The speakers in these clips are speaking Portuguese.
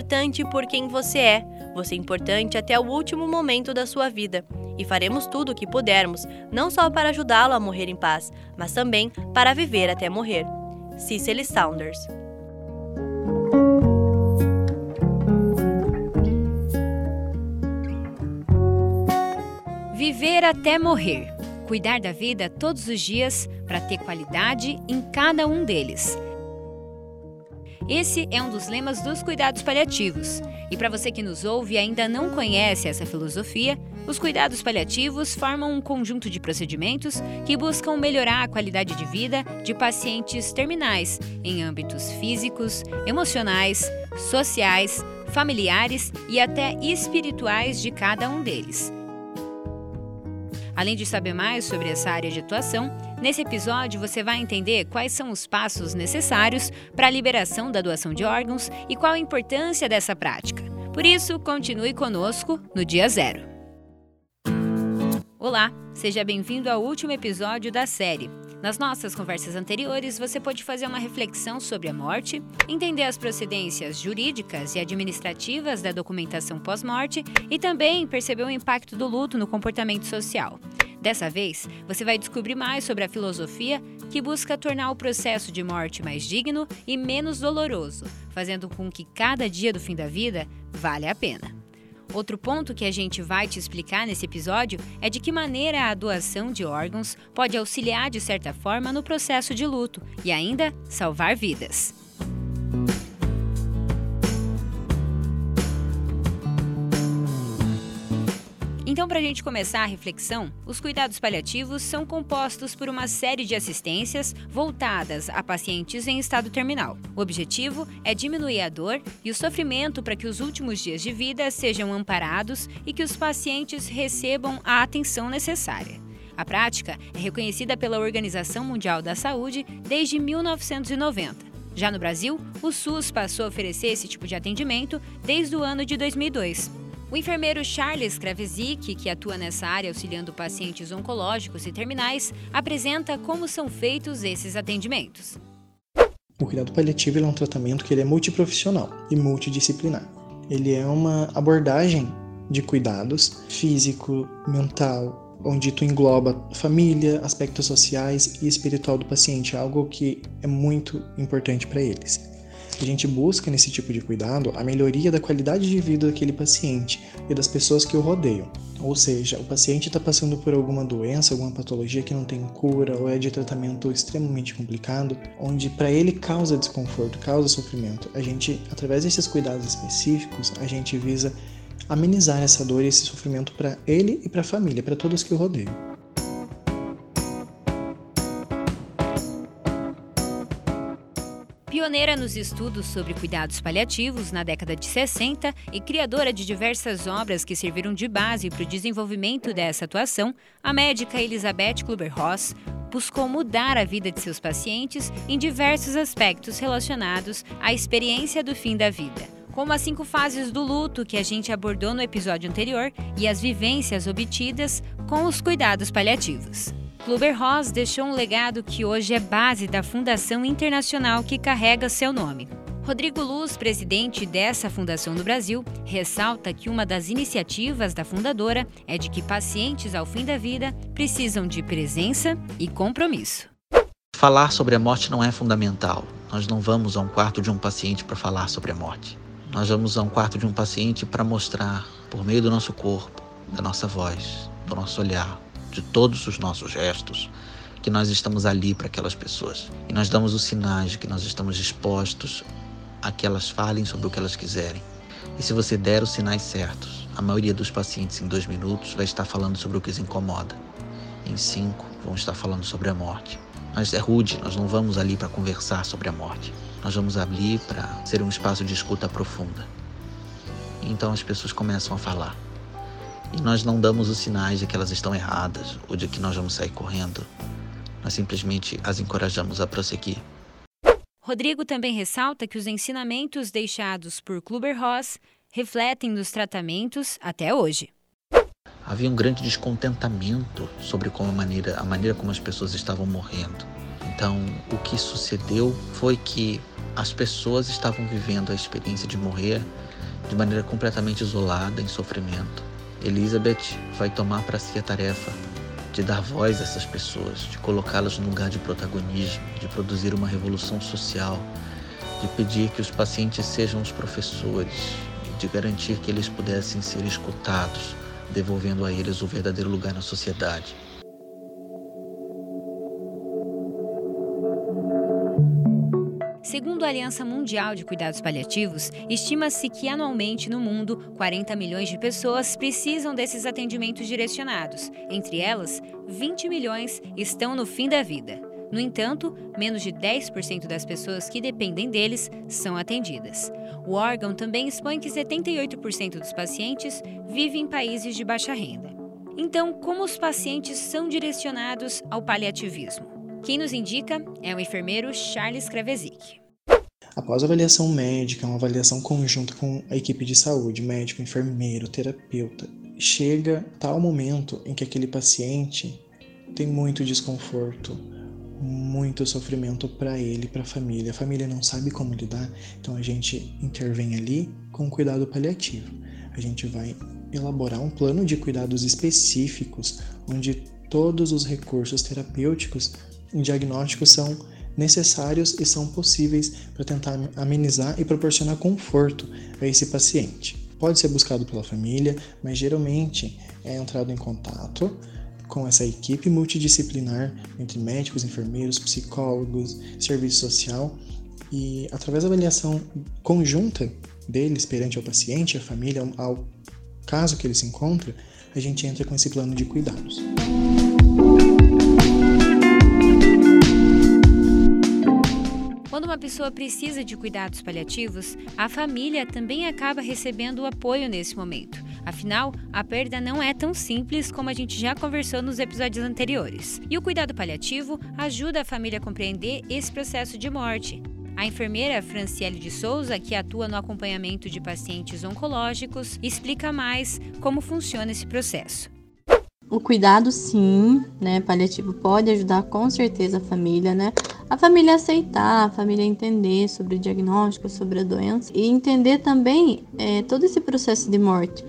importante por quem você é. Você é importante até o último momento da sua vida. E faremos tudo o que pudermos, não só para ajudá-lo a morrer em paz, mas também para viver até morrer. Cicely Saunders Viver até morrer. Cuidar da vida todos os dias para ter qualidade em cada um deles. Esse é um dos lemas dos cuidados paliativos. E para você que nos ouve e ainda não conhece essa filosofia, os cuidados paliativos formam um conjunto de procedimentos que buscam melhorar a qualidade de vida de pacientes terminais em âmbitos físicos, emocionais, sociais, familiares e até espirituais de cada um deles. Além de saber mais sobre essa área de atuação, nesse episódio você vai entender quais são os passos necessários para a liberação da doação de órgãos e qual a importância dessa prática. Por isso, continue conosco no dia zero. Olá, seja bem-vindo ao último episódio da série. Nas nossas conversas anteriores, você pode fazer uma reflexão sobre a morte, entender as procedências jurídicas e administrativas da documentação pós-morte e também perceber o impacto do luto no comportamento social. Dessa vez, você vai descobrir mais sobre a filosofia que busca tornar o processo de morte mais digno e menos doloroso, fazendo com que cada dia do fim da vida valha a pena. Outro ponto que a gente vai te explicar nesse episódio é de que maneira a doação de órgãos pode auxiliar de certa forma no processo de luto e ainda salvar vidas. Então, para a gente começar a reflexão, os cuidados paliativos são compostos por uma série de assistências voltadas a pacientes em estado terminal. O objetivo é diminuir a dor e o sofrimento para que os últimos dias de vida sejam amparados e que os pacientes recebam a atenção necessária. A prática é reconhecida pela Organização Mundial da Saúde desde 1990. Já no Brasil, o SUS passou a oferecer esse tipo de atendimento desde o ano de 2002. O enfermeiro Charles Kravesic, que atua nessa área auxiliando pacientes oncológicos e terminais, apresenta como são feitos esses atendimentos. O cuidado paliativo é um tratamento que ele é multiprofissional e multidisciplinar. Ele é uma abordagem de cuidados físico, mental, onde tu engloba família, aspectos sociais e espiritual do paciente, algo que é muito importante para eles a gente busca nesse tipo de cuidado a melhoria da qualidade de vida daquele paciente e das pessoas que o rodeiam. Ou seja, o paciente está passando por alguma doença, alguma patologia que não tem cura ou é de tratamento extremamente complicado, onde para ele causa desconforto, causa sofrimento. A gente, através desses cuidados específicos, a gente visa amenizar essa dor e esse sofrimento para ele e para a família, para todos que o rodeiam. Pioneira nos estudos sobre cuidados paliativos na década de 60 e criadora de diversas obras que serviram de base para o desenvolvimento dessa atuação, a médica Elizabeth Kluber-Ross buscou mudar a vida de seus pacientes em diversos aspectos relacionados à experiência do fim da vida como as cinco fases do luto que a gente abordou no episódio anterior e as vivências obtidas com os cuidados paliativos. Kluber Ross deixou um legado que hoje é base da fundação internacional que carrega seu nome. Rodrigo Luz, presidente dessa fundação no Brasil, ressalta que uma das iniciativas da fundadora é de que pacientes ao fim da vida precisam de presença e compromisso. Falar sobre a morte não é fundamental. Nós não vamos a um quarto de um paciente para falar sobre a morte. Nós vamos a um quarto de um paciente para mostrar, por meio do nosso corpo, da nossa voz, do nosso olhar, de todos os nossos gestos, que nós estamos ali para aquelas pessoas. E nós damos os sinais de que nós estamos dispostos a que elas falem sobre o que elas quiserem. E se você der os sinais certos, a maioria dos pacientes em dois minutos vai estar falando sobre o que os incomoda. Em cinco, vão estar falando sobre a morte. Mas é rude, nós não vamos ali para conversar sobre a morte. Nós vamos ali para ser um espaço de escuta profunda. Então as pessoas começam a falar e nós não damos os sinais de que elas estão erradas ou de que nós vamos sair correndo. Nós simplesmente as encorajamos a prosseguir. Rodrigo também ressalta que os ensinamentos deixados por Kluber-Ross refletem nos tratamentos até hoje. Havia um grande descontentamento sobre como a maneira, a maneira como as pessoas estavam morrendo. Então, o que sucedeu foi que as pessoas estavam vivendo a experiência de morrer de maneira completamente isolada, em sofrimento. Elizabeth vai tomar para si a tarefa de dar voz a essas pessoas, de colocá-las no lugar de protagonismo, de produzir uma revolução social, de pedir que os pacientes sejam os professores de garantir que eles pudessem ser escutados, devolvendo a eles o verdadeiro lugar na sociedade. Segundo a Aliança Mundial de Cuidados Paliativos, estima-se que anualmente no mundo 40 milhões de pessoas precisam desses atendimentos direcionados. Entre elas, 20 milhões estão no fim da vida. No entanto, menos de 10% das pessoas que dependem deles são atendidas. O órgão também expõe que 78% dos pacientes vivem em países de baixa renda. Então, como os pacientes são direcionados ao paliativismo? Quem nos indica é o enfermeiro Charles Kravezik. Após a avaliação médica, uma avaliação conjunta com a equipe de saúde, médico, enfermeiro, terapeuta, chega tal momento em que aquele paciente tem muito desconforto, muito sofrimento para ele, para a família. A família não sabe como lidar, então a gente intervém ali com cuidado paliativo. A gente vai elaborar um plano de cuidados específicos onde todos os recursos terapêuticos diagnósticos são necessários e são possíveis para tentar amenizar e proporcionar conforto a esse paciente. Pode ser buscado pela família, mas geralmente é entrado em contato com essa equipe multidisciplinar entre médicos, enfermeiros, psicólogos, serviço social e através da avaliação conjunta deles perante o paciente, a família, ao caso que ele se encontra, a gente entra com esse plano de cuidados. Quando uma pessoa precisa de cuidados paliativos, a família também acaba recebendo o apoio nesse momento. Afinal, a perda não é tão simples como a gente já conversou nos episódios anteriores. E o cuidado paliativo ajuda a família a compreender esse processo de morte. A enfermeira Franciele de Souza, que atua no acompanhamento de pacientes oncológicos, explica mais como funciona esse processo. O cuidado, sim, né, paliativo pode ajudar com certeza a família, né, a família aceitar, a família entender sobre o diagnóstico, sobre a doença e entender também é, todo esse processo de morte.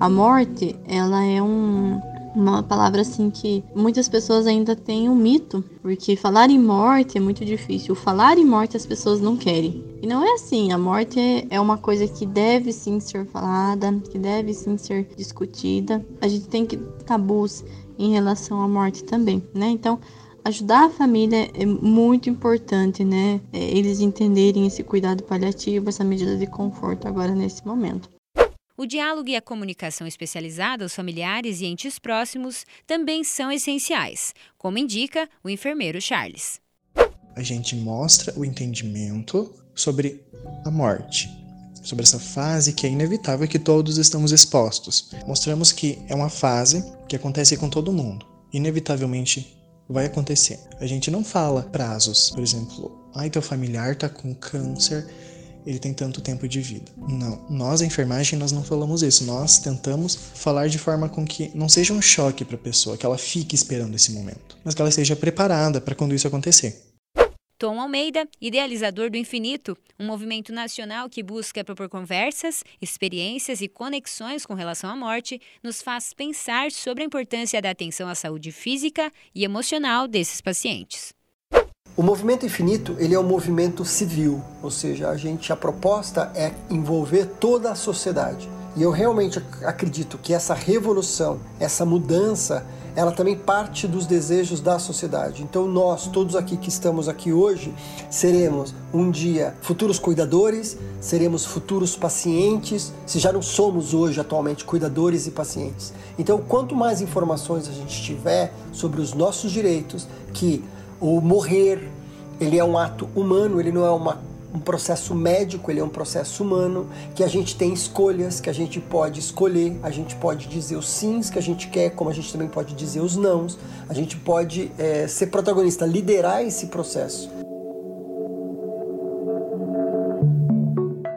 A morte, ela é um, uma palavra assim que muitas pessoas ainda têm um mito, porque falar em morte é muito difícil. Falar em morte as pessoas não querem. E não é assim, a morte é, é uma coisa que deve sim ser falada, que deve sim ser discutida. A gente tem que tabus em relação à morte também, né? Então, ajudar a família é muito importante, né? É, eles entenderem esse cuidado paliativo, essa medida de conforto agora nesse momento. O diálogo e a comunicação especializada aos familiares e entes próximos também são essenciais, como indica o enfermeiro Charles. A gente mostra o entendimento sobre a morte, sobre essa fase que é inevitável que todos estamos expostos. Mostramos que é uma fase que acontece com todo mundo. Inevitavelmente vai acontecer. A gente não fala prazos, por exemplo, ai, teu familiar tá com câncer, ele tem tanto tempo de vida. Não, nós a enfermagem nós não falamos isso. Nós tentamos falar de forma com que não seja um choque para a pessoa, que ela fique esperando esse momento, mas que ela esteja preparada para quando isso acontecer. Tom Almeida, idealizador do Infinito, um movimento nacional que busca propor conversas, experiências e conexões com relação à morte, nos faz pensar sobre a importância da atenção à saúde física e emocional desses pacientes. O movimento infinito ele é um movimento civil, ou seja, a gente a proposta é envolver toda a sociedade. E eu realmente acredito que essa revolução, essa mudança, ela também parte dos desejos da sociedade. Então nós, todos aqui que estamos aqui hoje, seremos um dia futuros cuidadores, seremos futuros pacientes, se já não somos hoje atualmente cuidadores e pacientes. Então, quanto mais informações a gente tiver sobre os nossos direitos, que o morrer, ele é um ato humano, ele não é uma um processo médico, ele é um processo humano, que a gente tem escolhas, que a gente pode escolher, a gente pode dizer os sims que a gente quer, como a gente também pode dizer os nãos, a gente pode é, ser protagonista, liderar esse processo.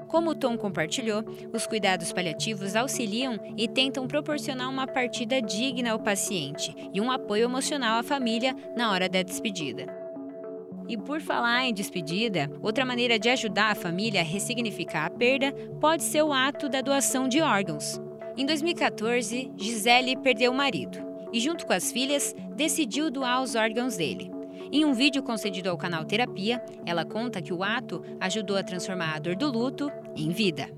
Como o Tom compartilhou, os cuidados paliativos auxiliam e tentam proporcionar uma partida digna ao paciente e um apoio emocional à família na hora da despedida. E por falar em despedida, outra maneira de ajudar a família a ressignificar a perda pode ser o ato da doação de órgãos. Em 2014, Gisele perdeu o marido e, junto com as filhas, decidiu doar os órgãos dele. Em um vídeo concedido ao canal Terapia, ela conta que o ato ajudou a transformar a dor do luto em vida.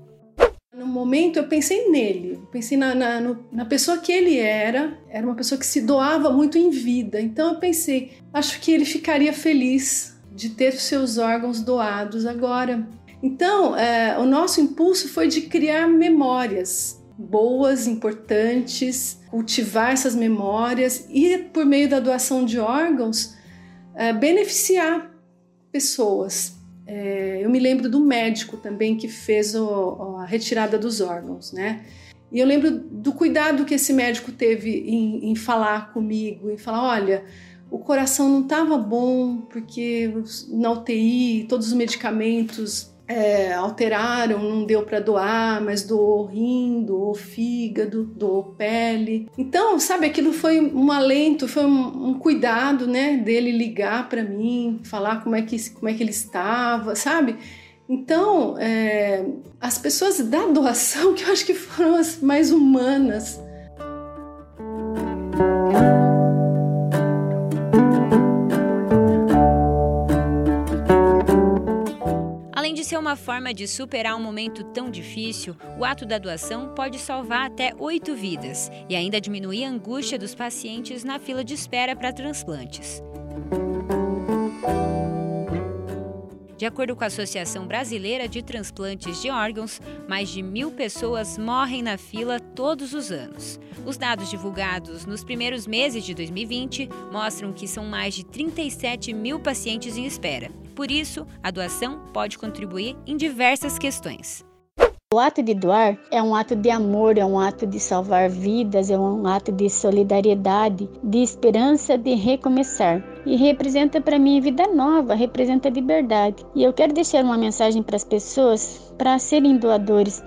No momento eu pensei nele, pensei na, na, no, na, pessoa que ele era, era uma pessoa que se doava muito em vida. Então eu pensei, acho que ele ficaria feliz de ter seus órgãos doados agora. Então é, o nosso impulso foi de criar memórias, boas, importantes, cultivar essas memórias e, por meio da doação de órgãos, é, beneficiar pessoas. É, eu me lembro do médico também que fez o, a retirada dos órgãos, né? E eu lembro do cuidado que esse médico teve em, em falar comigo, em falar: olha, o coração não estava bom porque na UTI todos os medicamentos é, alteraram, não deu para doar, mas doou rim, doou fígado, doou pele. Então, sabe, aquilo foi um alento, foi um, um cuidado, né, dele ligar para mim, falar como é que como é que ele estava, sabe? Então, é, as pessoas da doação que eu acho que foram as mais humanas ser uma forma de superar um momento tão difícil, o ato da doação pode salvar até oito vidas e ainda diminuir a angústia dos pacientes na fila de espera para transplantes. De acordo com a Associação Brasileira de Transplantes de Órgãos, mais de mil pessoas morrem na fila todos os anos. Os dados divulgados nos primeiros meses de 2020 mostram que são mais de 37 mil pacientes em espera. Por isso, a doação pode contribuir em diversas questões. O ato de doar é um ato de amor, é um ato de salvar vidas, é um ato de solidariedade, de esperança de recomeçar. E representa para mim vida nova, representa liberdade. E eu quero deixar uma mensagem para as pessoas para serem doadores,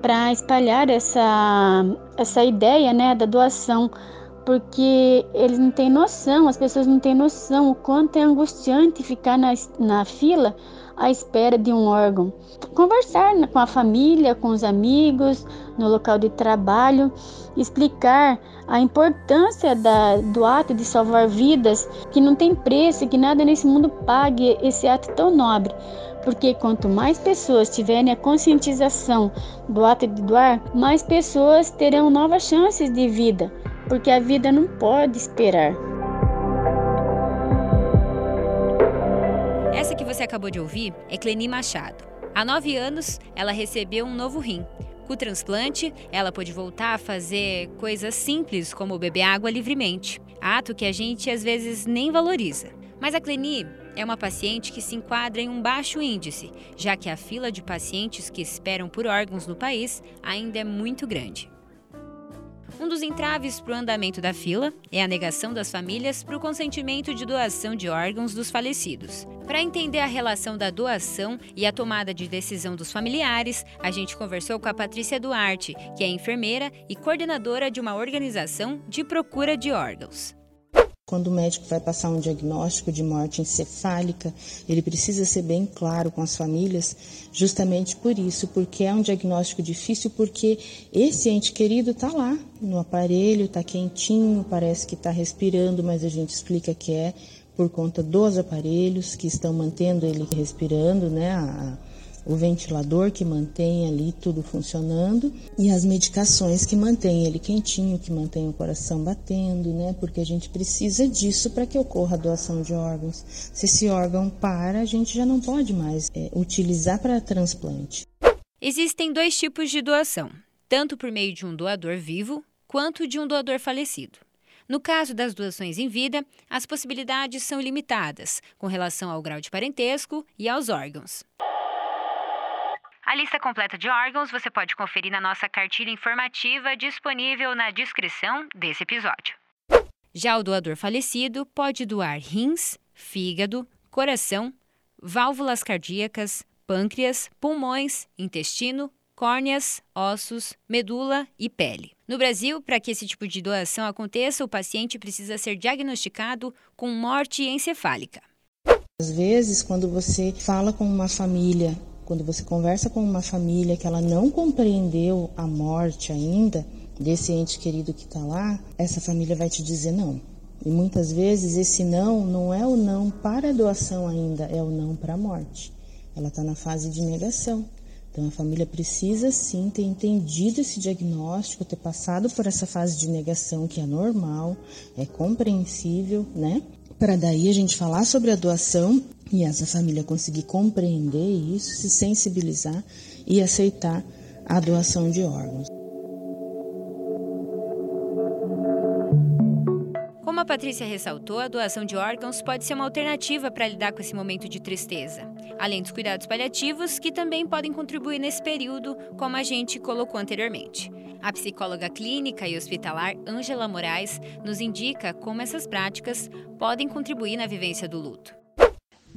para espalhar essa, essa ideia né, da doação porque eles não têm noção, as pessoas não têm noção o quanto é angustiante ficar na, na fila à espera de um órgão. Conversar com a família, com os amigos, no local de trabalho, explicar a importância da, do ato de salvar vidas, que não tem preço, que nada nesse mundo pague esse ato tão nobre. Porque quanto mais pessoas tiverem a conscientização do ato de doar, mais pessoas terão novas chances de vida, porque a vida não pode esperar. Essa que você acabou de ouvir é Cleni Machado. Há nove anos, ela recebeu um novo rim. Com o transplante, ela pôde voltar a fazer coisas simples como beber água livremente, ato que a gente às vezes nem valoriza. Mas a Cleni é uma paciente que se enquadra em um baixo índice, já que a fila de pacientes que esperam por órgãos no país ainda é muito grande. Um dos entraves para o andamento da fila é a negação das famílias para o consentimento de doação de órgãos dos falecidos. Para entender a relação da doação e a tomada de decisão dos familiares, a gente conversou com a Patrícia Duarte, que é enfermeira e coordenadora de uma organização de procura de órgãos. Quando o médico vai passar um diagnóstico de morte encefálica, ele precisa ser bem claro com as famílias, justamente por isso, porque é um diagnóstico difícil, porque esse ente querido está lá no aparelho, está quentinho, parece que está respirando, mas a gente explica que é por conta dos aparelhos que estão mantendo ele respirando, né? A, o ventilador que mantém ali tudo funcionando e as medicações que mantêm ele quentinho, que mantém o coração batendo, né? Porque a gente precisa disso para que ocorra a doação de órgãos. Se esse órgão para, a gente já não pode mais é, utilizar para transplante. Existem dois tipos de doação, tanto por meio de um doador vivo quanto de um doador falecido. No caso das doações em vida, as possibilidades são limitadas com relação ao grau de parentesco e aos órgãos. A lista completa de órgãos você pode conferir na nossa cartilha informativa disponível na descrição desse episódio. Já o doador falecido pode doar rins, fígado, coração, válvulas cardíacas, pâncreas, pulmões, intestino, córneas, ossos, medula e pele. No Brasil, para que esse tipo de doação aconteça, o paciente precisa ser diagnosticado com morte encefálica. Às vezes, quando você fala com uma família, quando você conversa com uma família que ela não compreendeu a morte ainda desse ente querido que está lá, essa família vai te dizer não. E muitas vezes esse não não é o não para a doação ainda, é o não para a morte. Ela está na fase de negação. Então a família precisa sim ter entendido esse diagnóstico, ter passado por essa fase de negação que é normal, é compreensível, né? Para daí a gente falar sobre a doação e essa família conseguir compreender isso, se sensibilizar e aceitar a doação de órgãos. Como a Patrícia ressaltou, a doação de órgãos pode ser uma alternativa para lidar com esse momento de tristeza, além dos cuidados paliativos, que também podem contribuir nesse período, como a gente colocou anteriormente. A psicóloga clínica e hospitalar Ângela Moraes nos indica como essas práticas podem contribuir na vivência do luto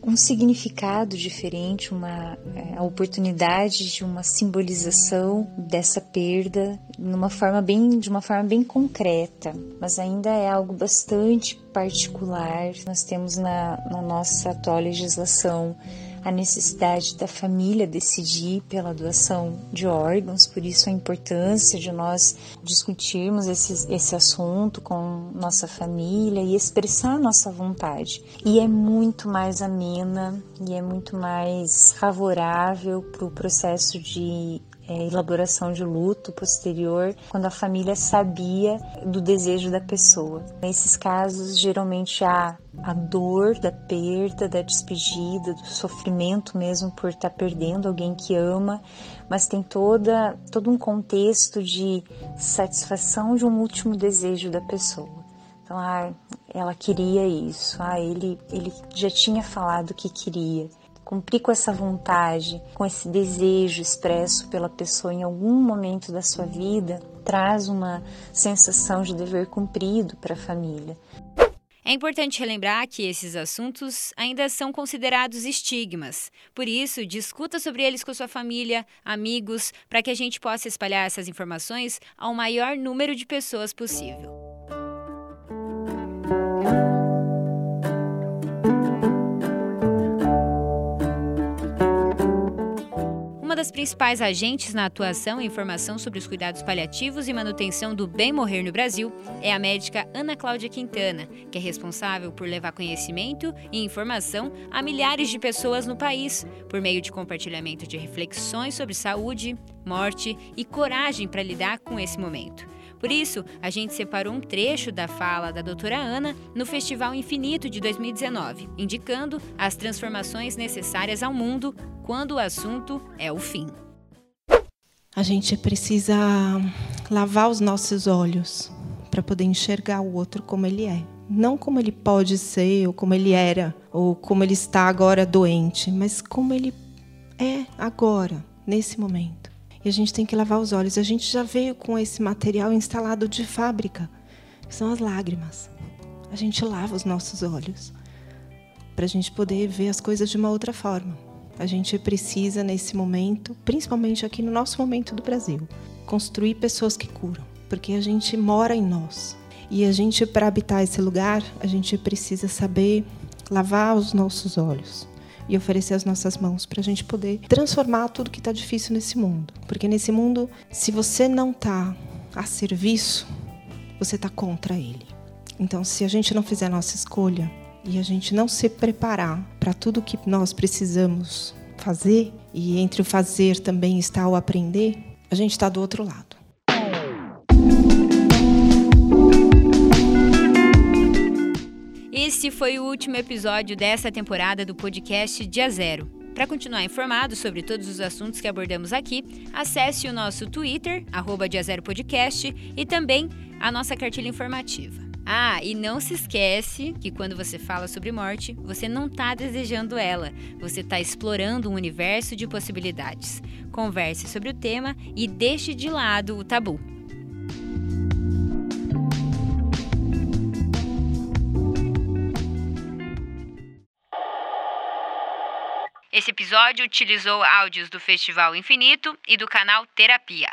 um significado diferente, uma é, a oportunidade de uma simbolização dessa perda numa forma bem, de uma forma bem concreta, mas ainda é algo bastante particular. Nós temos na, na nossa atual legislação a necessidade da família decidir pela doação de órgãos, por isso a importância de nós discutirmos esse, esse assunto com nossa família e expressar nossa vontade. E é muito mais amena e é muito mais favorável para o processo de é, elaboração de luto posterior, quando a família sabia do desejo da pessoa. Nesses casos, geralmente há a dor da perda, da despedida, do sofrimento mesmo por estar tá perdendo alguém que ama, mas tem toda todo um contexto de satisfação de um último desejo da pessoa. Então, ah, ela queria isso, ah, ele, ele já tinha falado que queria cumprir com essa vontade, com esse desejo expresso pela pessoa em algum momento da sua vida, traz uma sensação de dever cumprido para a família. É importante relembrar que esses assuntos ainda são considerados estigmas. Por isso, discuta sobre eles com sua família, amigos, para que a gente possa espalhar essas informações ao maior número de pessoas possível. Das principais agentes na atuação e informação sobre os cuidados paliativos e manutenção do bem morrer no Brasil é a médica Ana Cláudia Quintana, que é responsável por levar conhecimento e informação a milhares de pessoas no país, por meio de compartilhamento de reflexões sobre saúde, morte e coragem para lidar com esse momento. Por isso, a gente separou um trecho da fala da doutora Ana no Festival Infinito de 2019, indicando as transformações necessárias ao mundo quando o assunto é o fim. A gente precisa lavar os nossos olhos para poder enxergar o outro como ele é. Não como ele pode ser, ou como ele era, ou como ele está agora doente, mas como ele é agora, nesse momento. E a gente tem que lavar os olhos. A gente já veio com esse material instalado de fábrica, são as lágrimas. A gente lava os nossos olhos para a gente poder ver as coisas de uma outra forma. A gente precisa, nesse momento, principalmente aqui no nosso momento do Brasil, construir pessoas que curam, porque a gente mora em nós. E a gente, para habitar esse lugar, a gente precisa saber lavar os nossos olhos, e oferecer as nossas mãos para a gente poder transformar tudo que está difícil nesse mundo. Porque nesse mundo, se você não está a serviço, você está contra ele. Então, se a gente não fizer a nossa escolha e a gente não se preparar para tudo que nós precisamos fazer, e entre o fazer também está o aprender, a gente está do outro lado. Esse foi o último episódio dessa temporada do podcast Dia Zero. Para continuar informado sobre todos os assuntos que abordamos aqui, acesse o nosso Twitter, arroba Dia Zero Podcast, e também a nossa cartilha informativa. Ah, e não se esquece que quando você fala sobre morte, você não está desejando ela, você está explorando um universo de possibilidades. Converse sobre o tema e deixe de lado o tabu. Esse episódio utilizou áudios do Festival Infinito e do canal Terapia.